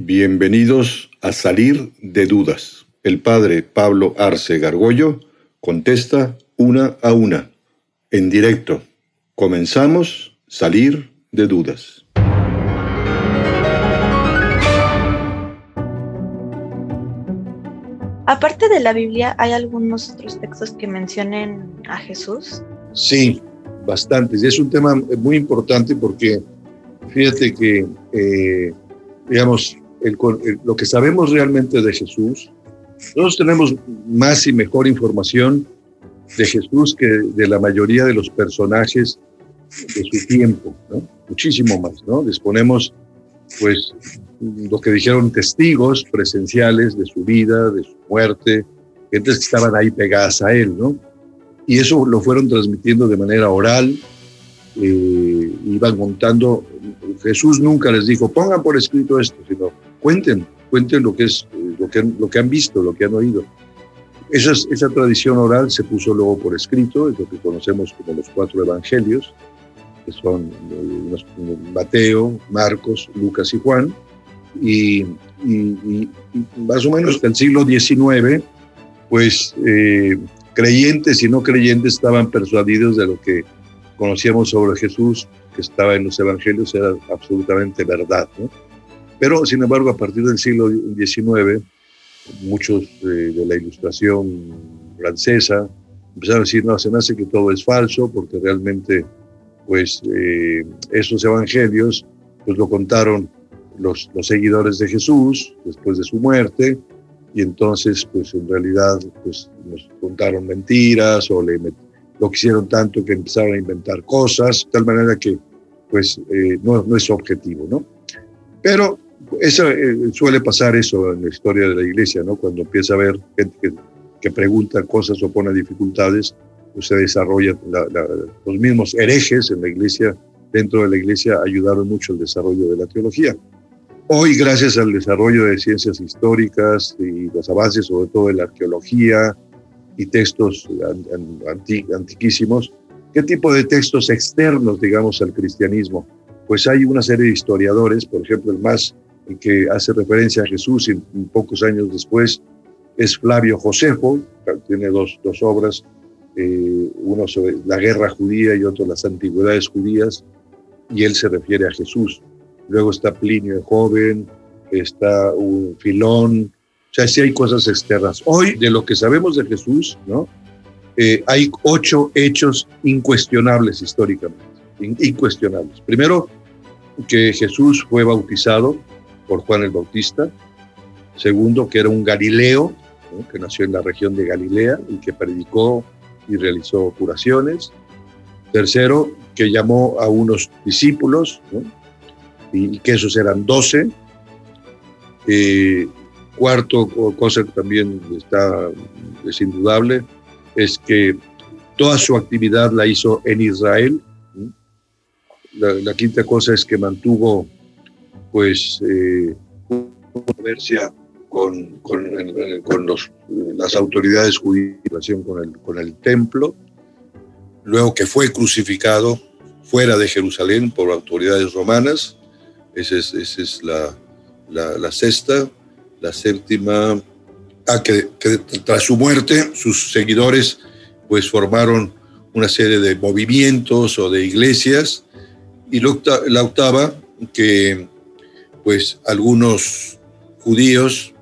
Bienvenidos a Salir de Dudas. El padre Pablo Arce Gargollo contesta una a una, en directo. Comenzamos Salir de Dudas. Aparte de la Biblia, ¿hay algunos otros textos que mencionen a Jesús? Sí, bastantes. Es un tema muy importante porque fíjate que, eh, digamos, lo que sabemos realmente de Jesús, nosotros tenemos más y mejor información de Jesús que de la mayoría de los personajes de su tiempo, ¿no? Muchísimo más, ¿no? Disponemos, pues, lo que dijeron testigos presenciales de su vida, de su muerte, gentes que estaban ahí pegadas a él, ¿no? Y eso lo fueron transmitiendo de manera oral, eh, iban contando, Jesús nunca les dijo, pongan por escrito esto, cuenten, cuenten lo que, es, lo que, lo que han visto, lo que han oído. Esa, esa tradición oral se puso luego por escrito, es lo que conocemos como los cuatro evangelios, que son eh, Mateo, Marcos, Lucas y Juan, y, más o menos en el siglo XIX, pues eh, creyentes y no creyentes estaban persuadidos de lo que conocíamos sobre Jesús, que estaba en los evangelios, era absolutamente verdad. Pero, sin embargo, a partir del siglo XIX, muchos eh, de la ilustración francesa empezaron a decir, no, se me hace que todo es falso, porque realmente, pues, eh, esos evangelios, pues lo contaron los, seguidores de Jesús después de su muerte, y entonces, pues en realidad, pues nos contaron mentiras o le lo quisieron tanto que empezaron a inventar cosas, de tal manera que, pues, eh, no, no es objetivo, ¿no? Pero eso, eh, suele pasar eso en la historia de la iglesia, ¿no? Cuando empieza a haber gente que, pregunta cosas o pone dificultades, pues se desarrolla, los mismos herejes en la iglesia, dentro de la iglesia, ayudaron mucho al desarrollo de la teología. Hoy, gracias al desarrollo de ciencias históricas y los avances, sobre todo de la arqueología y textos antiquísimos, ¿qué tipo de textos externos, digamos, al cristianismo? Pues hay una serie de historiadores, por ejemplo, el más que hace referencia a Jesús y pocos años después es Flavio Josefo, tiene dos, dos obras, eh, uno sobre la guerra judía y otro las antigüedades judías, y él se refiere a Jesús. Luego está Plinio el joven, está un Filón, o sea, sí hay cosas externas. Hoy, de lo que sabemos de Jesús, ¿no? Eh, hay ocho hechos incuestionables históricamente, incuestionables. Primero, que Jesús fue bautizado por Juan el Bautista. Segundo, que era un Galileo, que nació en la región de Galilea y que predicó y realizó curaciones. Tercero, que llamó a unos discípulos, y, que esos eran doce. Eh, cuarto, cosa que también está, es indudable, es que toda su actividad la hizo en Israel. La, quinta cosa es que mantuvo pues eh, controversia con, con, los, las autoridades judías con el, con el templo, luego que fue crucificado fuera de Jerusalén por autoridades romanas, esa es, la, la, sexta. La séptima, ah, que, tras su muerte, sus seguidores pues formaron una serie de movimientos o de iglesias. Y la octava, que pues algunos judíos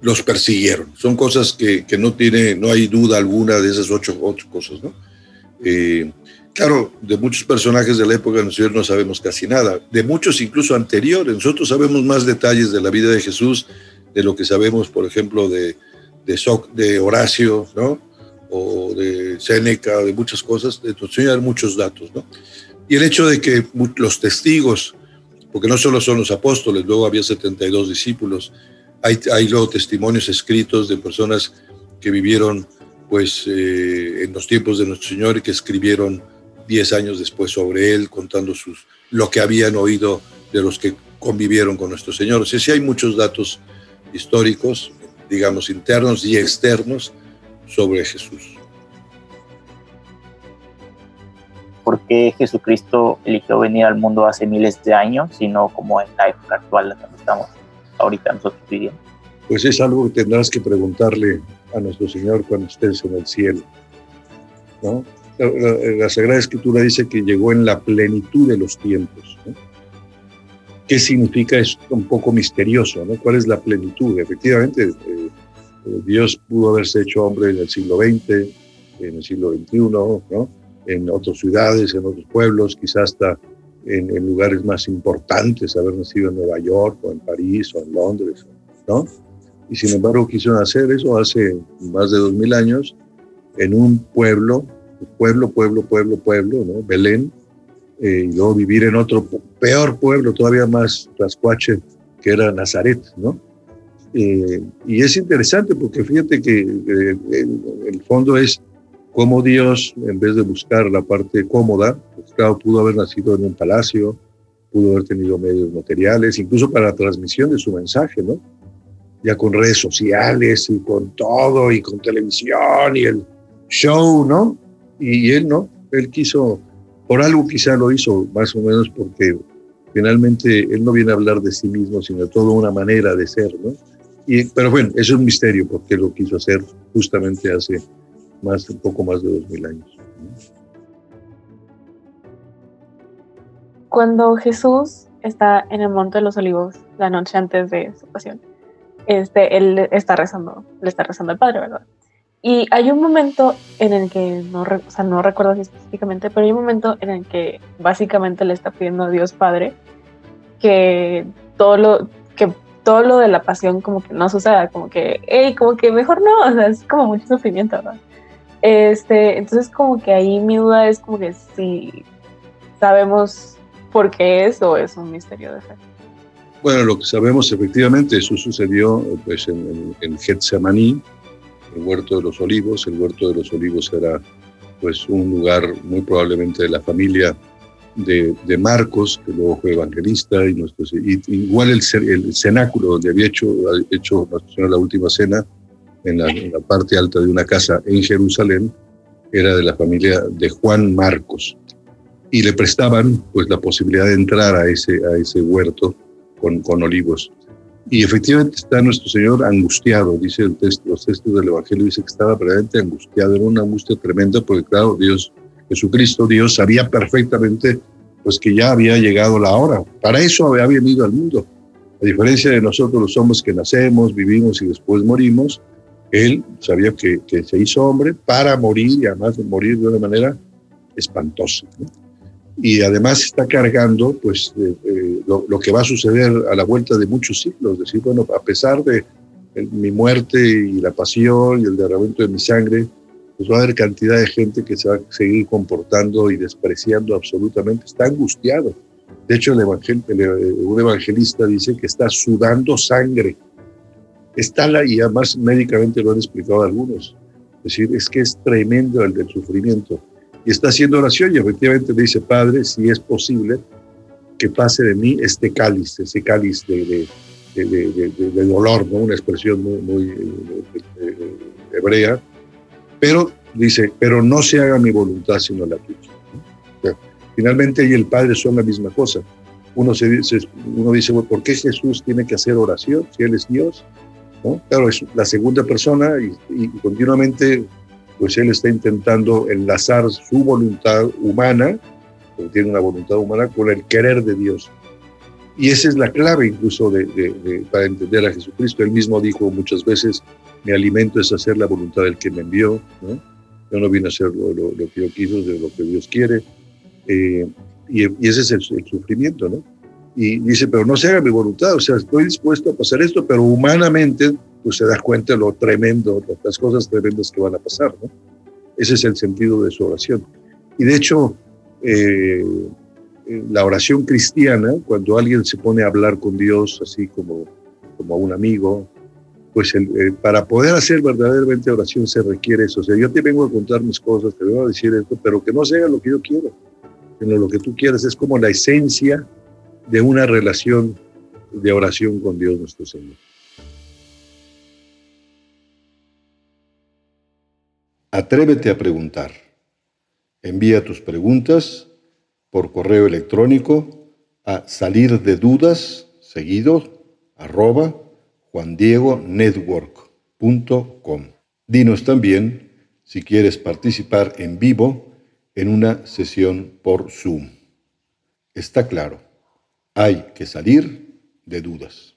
los persiguieron. Son cosas que, que, no tiene, no hay duda alguna de esas ocho, ocho cosas, ¿no? Eh, Claro, de muchos personajes de la época nosotros no sabemos casi nada, de muchos incluso anteriores. Nosotros sabemos más detalles de la vida de Jesús de lo que sabemos, por ejemplo, de, de, de Horacio, ¿no? O de Séneca, de muchas cosas. De hay muchos datos, ¿no? Y el hecho de que los testigos, porque no solo son los apóstoles, luego había 72 discípulos, hay, hay luego testimonios escritos de personas que vivieron pues eh, en los tiempos de nuestro Señor y que escribieron diez años después sobre él, contando sus, lo que habían oído de los que convivieron con nuestro Señor. O sea, sí hay muchos datos históricos, digamos, internos y externos sobre Jesús. Qué Jesucristo eligió venir al mundo hace miles de años, sino como en la época actual que estamos? ahorita nosotros viviendo? Pues es algo que tendrás que preguntarle a nuestro Señor cuando estés en el cielo. ¿no? La, Sagrada Escritura dice que llegó en la plenitud de los tiempos. ¿Qué significa? Es un poco misterioso, ¿no? ¿Cuál es la plenitud? Efectivamente, eh, eh, Dios pudo haberse hecho hombre en el siglo XX, en el siglo XXI, ¿no? En otras ciudades, en otros pueblos, quizás hasta en, lugares más importantes, haber nacido en Nueva York o en París o en Londres, ¿no? Y sin embargo quiso hacer eso hace más de dos mil años en un pueblo, pueblo, pueblo, pueblo, pueblo, ¿no? Belén, eh, y luego vivir en otro peor pueblo, todavía más trascuache, que era Nazaret, ¿no? Eh, y es interesante porque fíjate que eh, el fondo es cómo Dios, en vez de buscar la parte cómoda, pues pudo haber nacido en un palacio, pudo haber tenido medios materiales, incluso para la transmisión de su mensaje, ¿no? Ya con redes sociales y con todo, y con televisión y el show, ¿no? Y, él no, él quiso, por algo quizá lo hizo, más o menos porque finalmente él no viene a hablar de sí mismo, sino de toda una manera de ser, ¿no? Y, pero bueno, es un misterio porque lo quiso hacer justamente hace más, un poco más de dos mil años. Cuando Jesús está en el Monte de los Olivos la noche antes de su pasión, este, él está rezando, le está rezando al Padre, ¿verdad? Y hay un momento en el que, no, o sea, no recuerdo específicamente, pero hay un momento en el que básicamente le está pidiendo a Dios Padre que todo lo, que todo lo de la pasión como que no suceda, como que, hey, como que mejor no, o sea, es como mucho sufrimiento, ¿verdad? Este, entonces como que ahí mi duda es como que si sabemos por qué es o es un misterio de fe. Bueno, lo que sabemos efectivamente, eso sucedió pues, en, en, Getsemaní, el huerto de los olivos. El huerto de los olivos era pues, un lugar muy probablemente de la familia de, de Marcos, que luego fue evangelista, y, nuestro, igual el, el, cenáculo donde había hecho, hecho la última cena, en la, parte alta de una casa en Jerusalén, era de la familia de Juan Marcos. Y le prestaban pues la posibilidad de entrar a ese, a ese huerto con, con olivos. Y efectivamente está nuestro Señor angustiado, dice el texto, los textos del Evangelio, dice que estaba verdaderamente angustiado, era una angustia tremenda, porque claro, Dios, Jesucristo, Dios sabía perfectamente pues que ya había llegado la hora. Para eso había venido al mundo. A diferencia de nosotros los hombres que nacemos, vivimos y después morimos, él sabía que, se hizo hombre para morir y además de morir de una manera espantosa. Y además está cargando pues, lo, que va a suceder a la vuelta de muchos siglos. Es decir, bueno, a pesar de mi muerte y la pasión y el derramamiento de mi sangre, pues va a haber cantidad de gente que se va a seguir comportando y despreciando absolutamente. Está angustiado. De hecho, el un evangelista dice que está sudando sangre está la, y además médicamente lo han explicado algunos. Es decir, es que es tremendo el del sufrimiento. Y está haciendo oración y efectivamente le dice, Padre, si es posible, que pase de mí este cáliz, ese cáliz de, de, dolor, ¿no? una expresión muy, muy eh, eh, hebrea. Pero dice, pero no se haga mi voluntad sino la tuya. finalmente y el Padre son la misma cosa. Uno, se, uno dice, ¿por qué Jesús tiene que hacer oración si Él es Dios? Claro, es la segunda persona y, continuamente pues él está intentando enlazar su voluntad humana, porque tiene una voluntad humana, con el querer de Dios. Y esa es la clave incluso de, para entender a Jesucristo. Él mismo dijo muchas veces, mi alimento es hacer la voluntad del que me envió. Yo no vine a hacer lo, que yo quiso, de lo que Dios quiere. Eh, y, ese es el, sufrimiento, ¿no? Y dice, pero no se haga mi voluntad, o sea, estoy dispuesto a pasar esto, pero humanamente, pues se da cuenta de lo tremendo, las cosas tremendas que van a pasar, ¿no? Ese es el sentido de su oración. Y de hecho, eh, la oración cristiana, cuando alguien se pone a hablar con Dios así como, como a un amigo, pues el, para poder hacer verdaderamente oración se requiere eso. O sea, yo te vengo a contar mis cosas, te vengo a decir esto, pero que no se haga lo que yo quiero, sino lo que tú quieras. Es como la esencia de una relación de oración con Dios nuestro Señor. Atrévete a preguntar. Envía tus preguntas por correo electrónico a salir de dudas seguido arroba juandiegonetwork.com. Dinos también si quieres participar en vivo en una sesión por Zoom. Está claro, hay que salir de dudas.